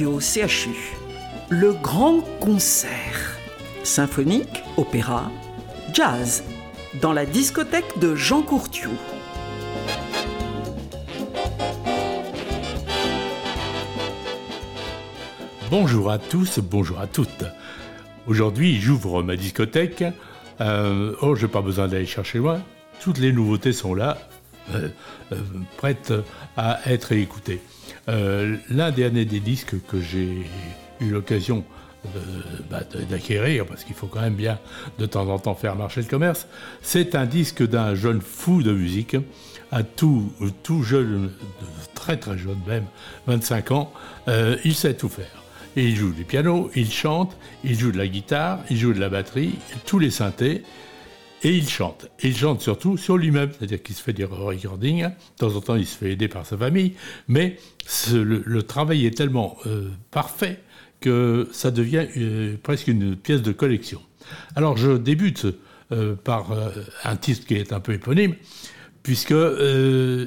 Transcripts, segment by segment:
CHU. Le grand concert. Symphonique, opéra, jazz. Dans la discothèque de Jean Courtiou. Bonjour à tous, bonjour à toutes. Aujourd'hui, j'ouvre ma discothèque. Euh, oh, j'ai pas besoin d'aller chercher loin. Toutes les nouveautés sont là, euh, euh, prêtes à être écoutées. L'un des années des disques que j'ai eu l'occasion bah, d'acquérir, parce qu'il faut quand même bien de temps en temps faire marcher le commerce, c'est un disque d'un jeune fou de musique, un tout, tout jeune, très très jeune même, 25 ans, il sait tout faire. Il joue du piano, il chante, il joue de la guitare, il joue de la batterie, tous les synthés, et il chante. Et il chante surtout sur lui-même, c'est-à-dire qu'il se fait des recordings, de temps en temps il se fait aider par sa famille, mais le, travail est tellement euh, parfait que ça devient euh, presque une pièce de collection. Alors je débute euh, par un titre qui est un peu éponyme, puisque ce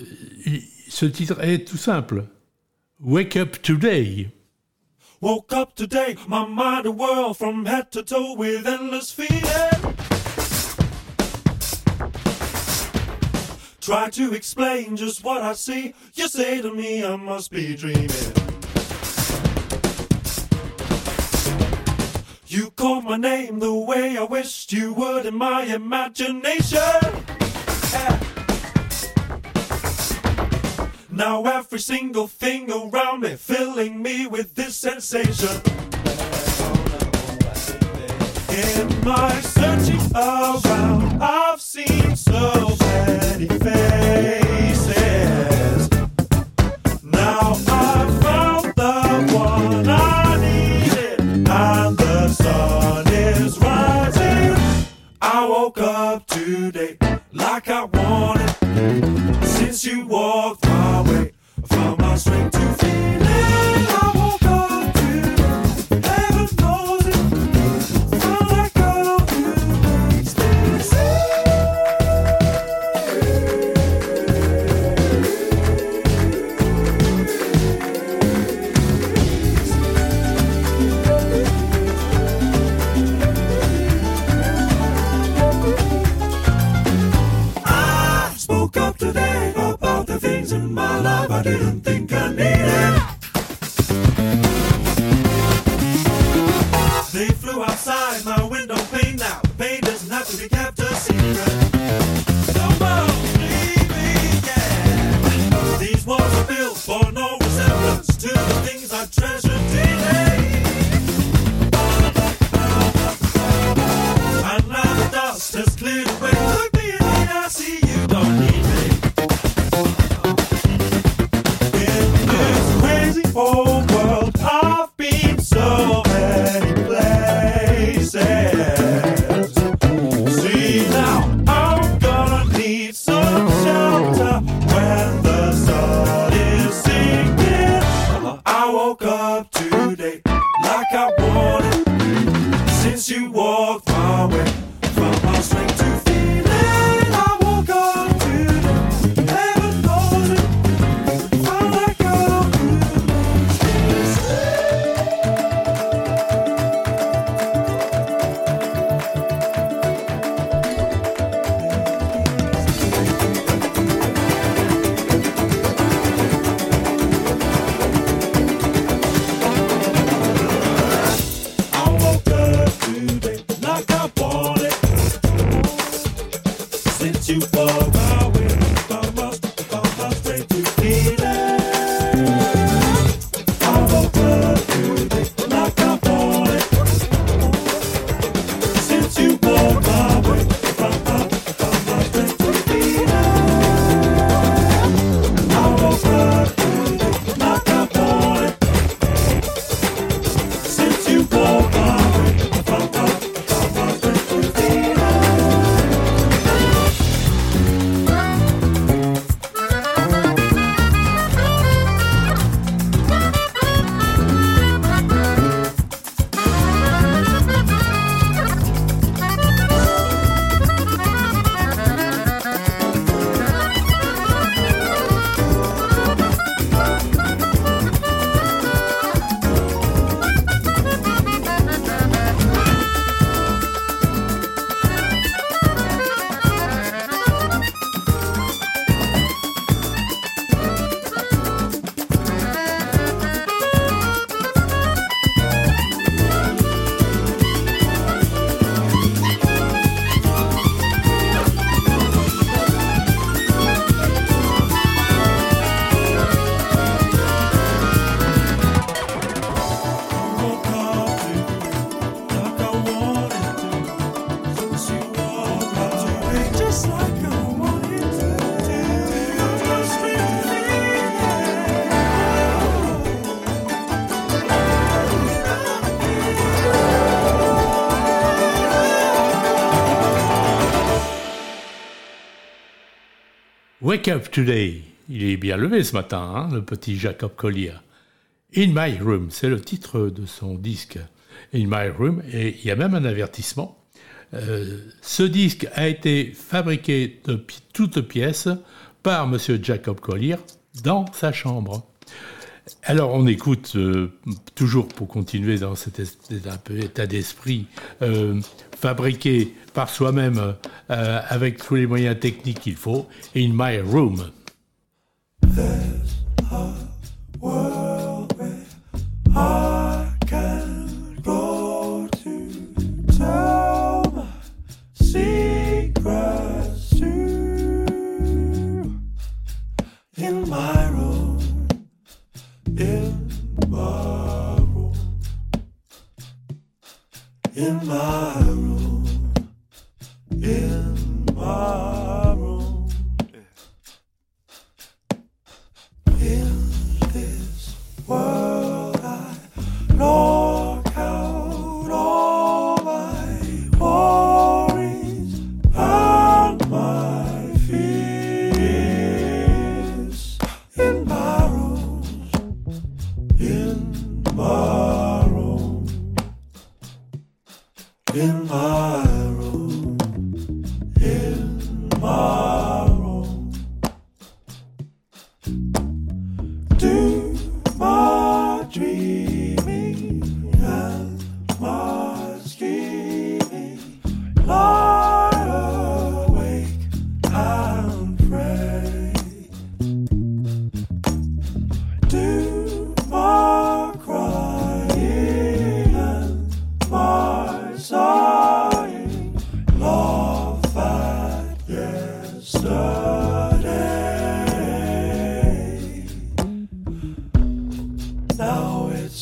titre est tout simple. Wake Up Today. Woke up today, my mind a whirl from head to toe with endless feeling. Try to explain just what I see. You say to me I must be dreaming. You called my name the way I wished you would in my imagination. Now every single thing around me filling me with this sensation. In my searching around, I've seen so many faces. Now I've found the one I needed, and the sun is rising. I woke up today like I wanted since you walked like Wake up today. Il est bien levé ce matin, hein, le petit Jacob Collier. In My Room, c'est le titre de son disque. In My Room, et il y a même un avertissement. Euh, ce disque a été fabriqué de toutes pièces par Monsieur Jacob Collier dans sa chambre. Alors on écoute euh, toujours pour continuer dans cet état d'esprit euh, fabriqué par soi-même euh, avec tous les moyens techniques qu'il faut. In my room.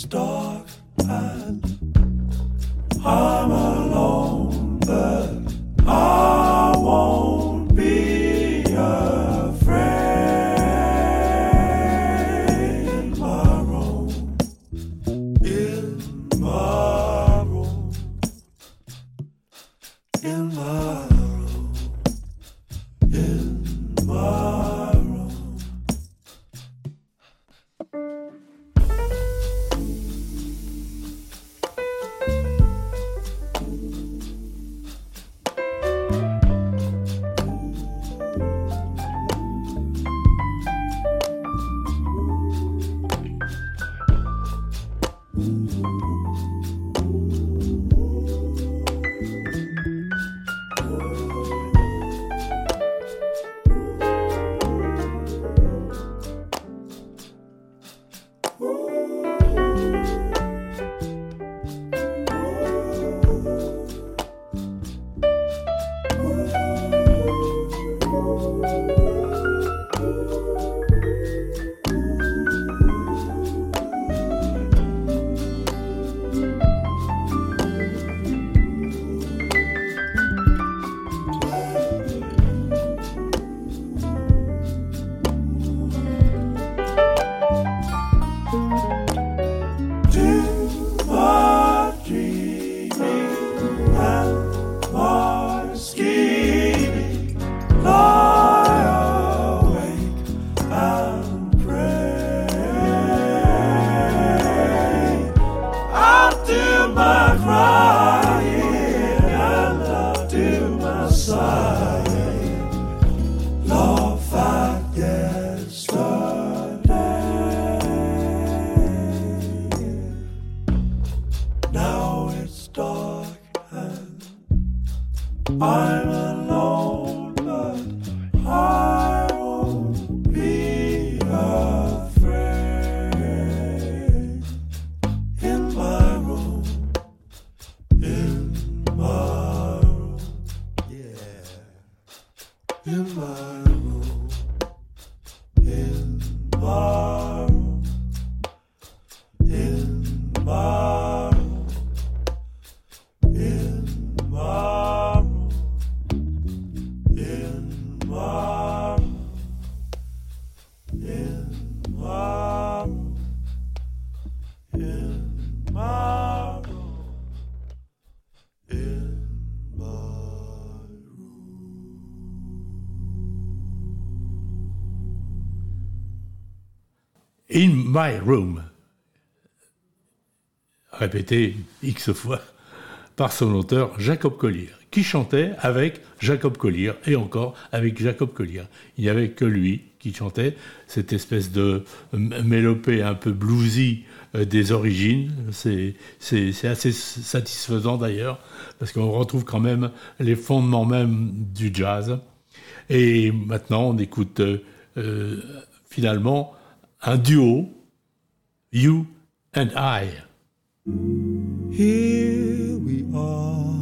Now passar. In my room, in my room, in my room. Répétez x fois par son auteur Jacob Collier, qui chantait avec Jacob Collier et encore avec Jacob Collier. Il n'y avait que lui qui chantait cette espèce de mélopée un peu bluesy euh, des origines. C'est assez satisfaisant d'ailleurs, parce qu'on retrouve quand même les fondements même du jazz. Et maintenant, on écoute euh, euh, finalement un duo, You and I. Here we are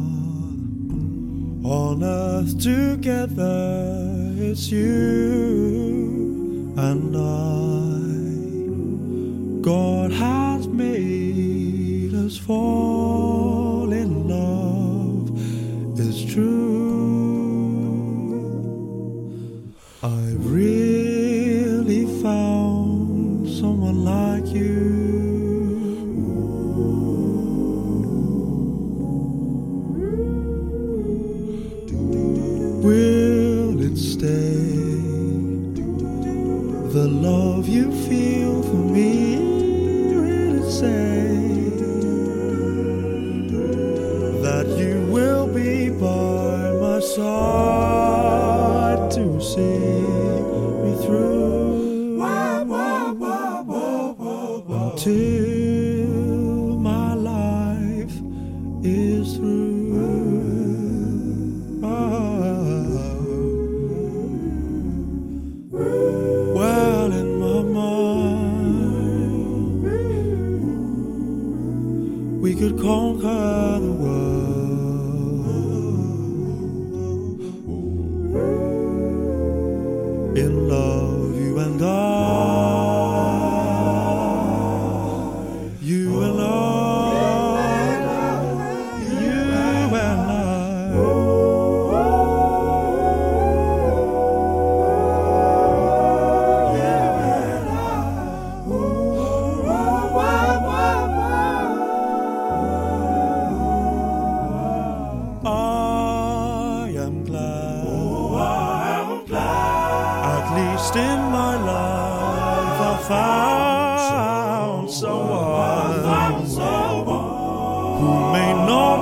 on earth together. It's you and I. God has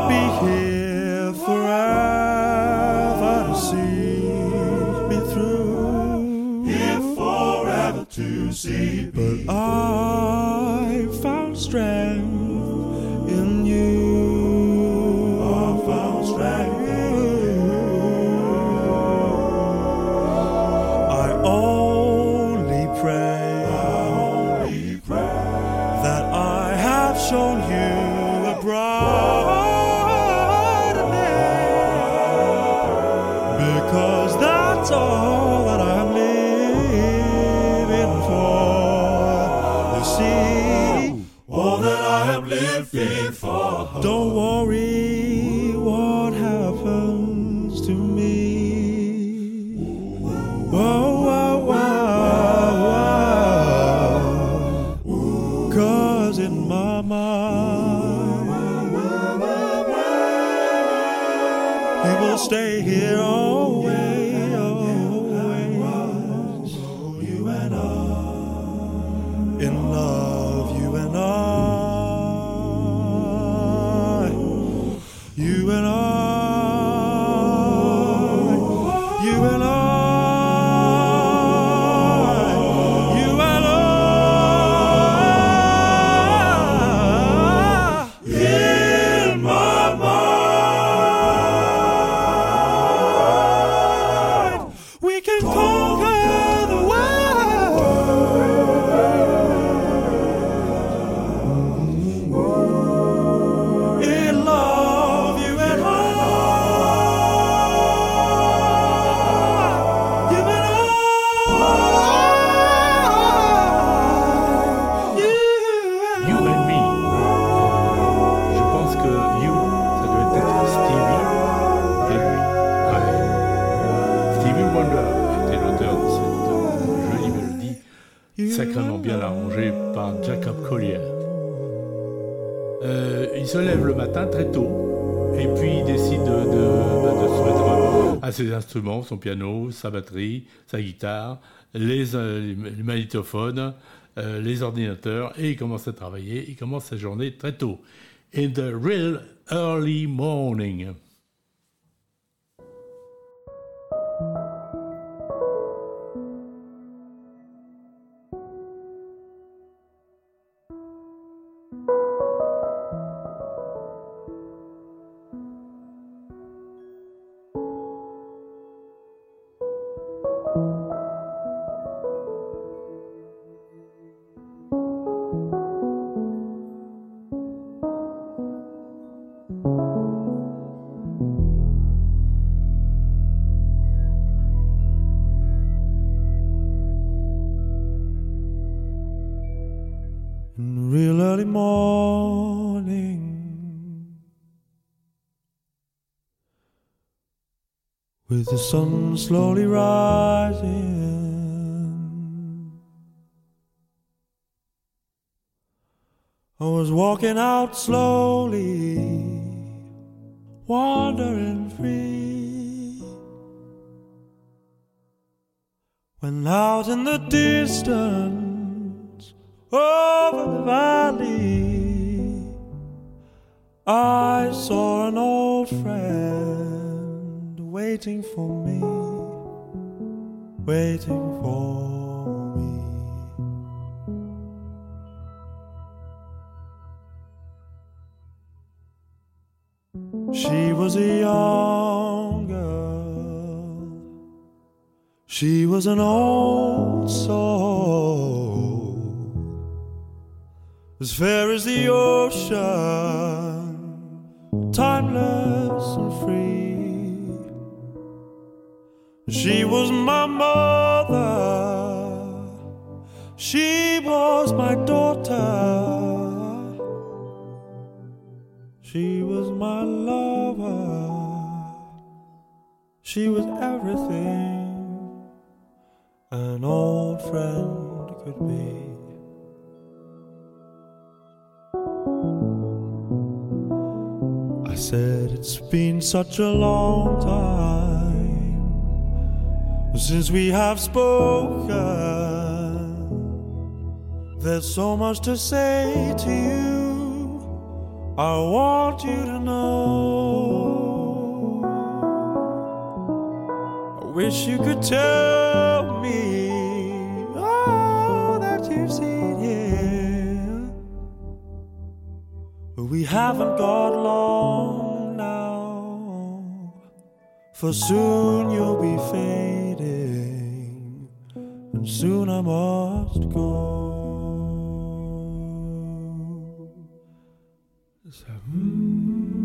be here se lève le matin très tôt et puis il décide de, se mettre à ses instruments, son piano, sa batterie, sa guitare, les, euh, magnétophones, euh, les ordinateurs et il commence à travailler. Il commence sa journée très tôt. In the real early morning. The sun slowly rising, I was walking out slowly, wandering free. When out in the distance, over the valley, I saw an old friend waiting for me, waiting for me. She was a young girl. She was an old soul, as fair as the ocean, timeless and free. She was my mother, she was my daughter. She was my lover. She was everything an old friend could be. I said, It's been such a long time since we have spoken. There's so much to say to you. I want you to know. I wish you could tell me all that you've seen here. But we haven't got long for soon you'll be fading, and soon I must go. So, mm,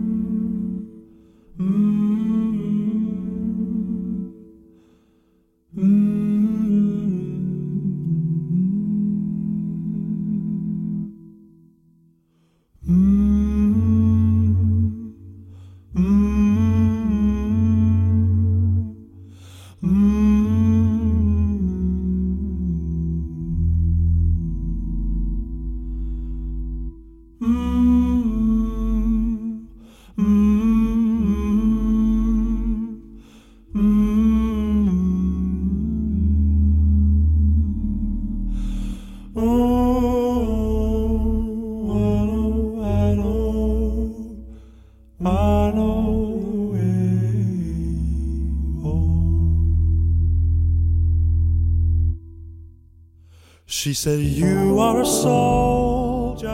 She said, You are a soldier,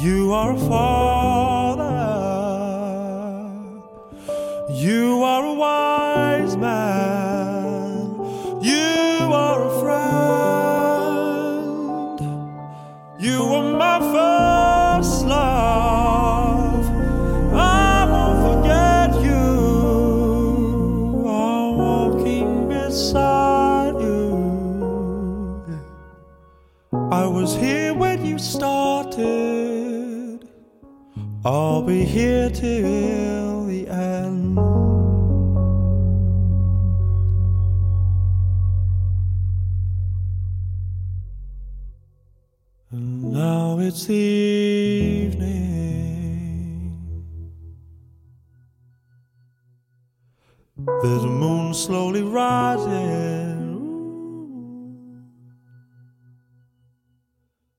you are a father, till the end. And now it's evening. There's a moon slowly rising.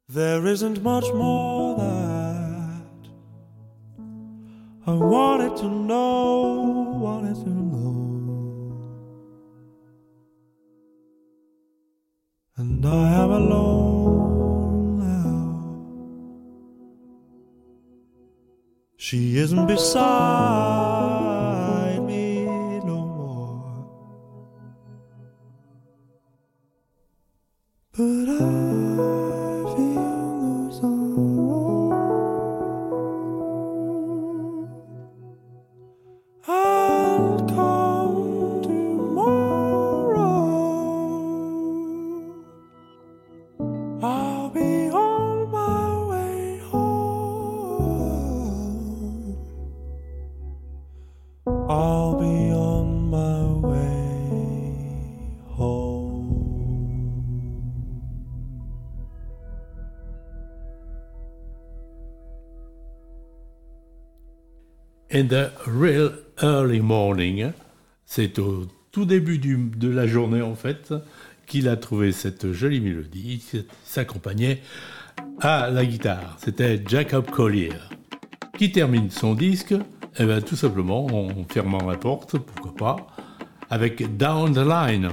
There isn't much more that I wanted to know, wanted to know. And I am alone now. She isn't beside In the real early morning, c'est au tout début de la journée en fait qu'il a trouvé cette jolie mélodie qui s'accompagnait à la guitare. C'était Jacob Collier qui termine son disque eh ben, tout simplement en fermant la porte, pourquoi pas, avec Down the Line.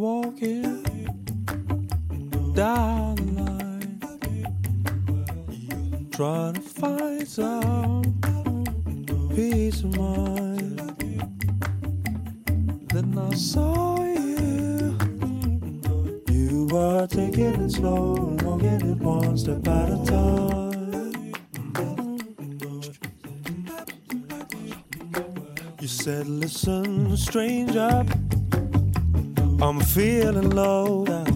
Walking down the line, trying to find some peace of mind. Then I saw you. You were taking it slow, walking it one step at a time. You said, Listen, stranger. I'm feeling low down.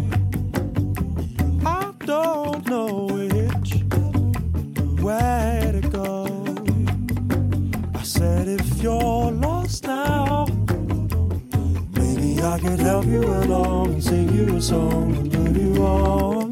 I don't know which way to go. I said, if you're lost now, maybe I could help you along and sing you a song and put you on.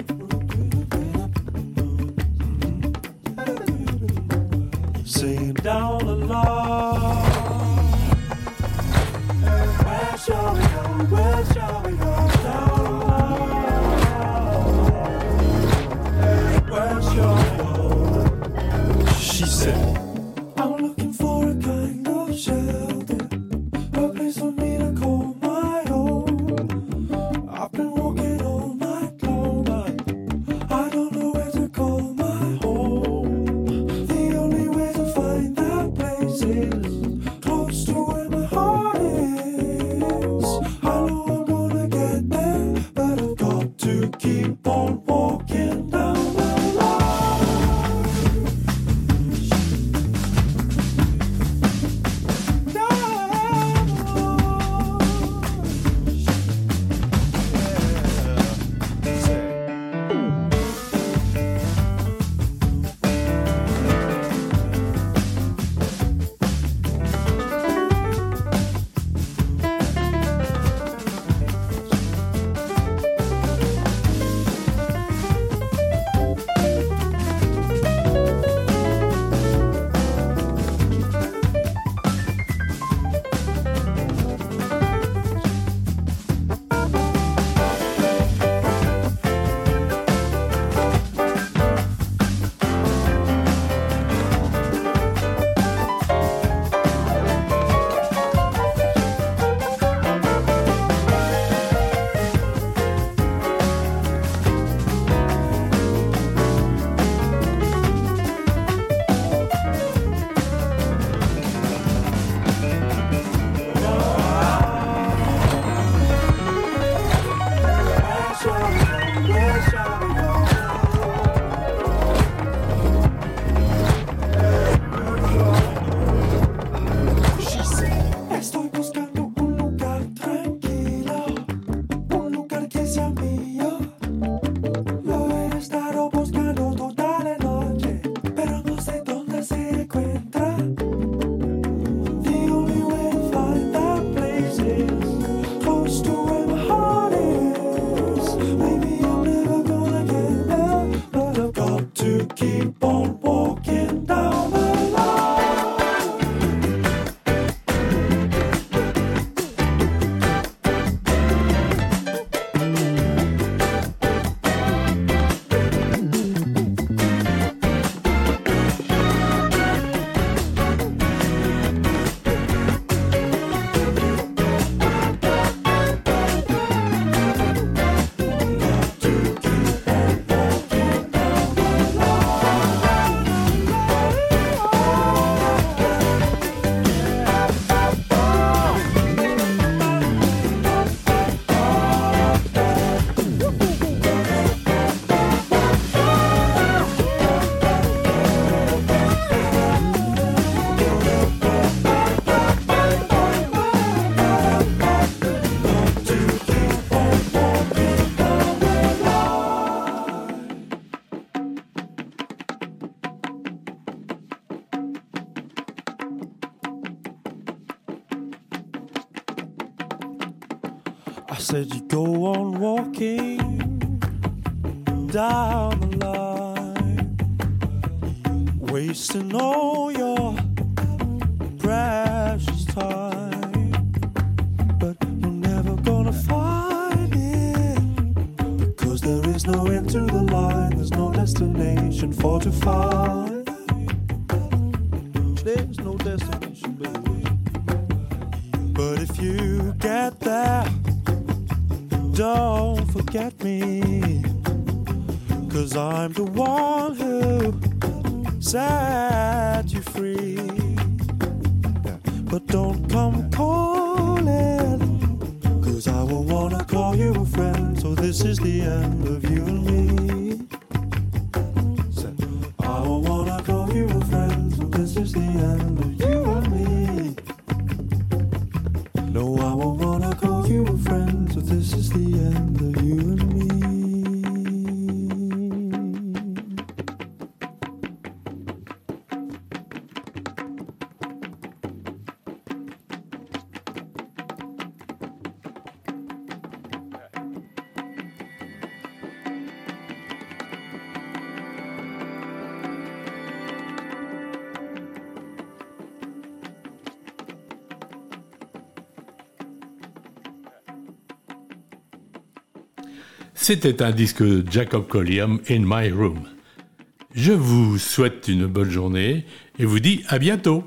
Wasting all your precious time. But you're never gonna find it because there is no end to the line, there's no destination for to find. There's no destination, baby. But if you get there, don't forget me. Cause I'm the one who set you free. But don't come calling. Cause I will wanna call you a friend. So this is the end of you and me. C'était un disque de Jacob Collier, In My Room. Je vous souhaite une bonne journée et vous dis à bientôt.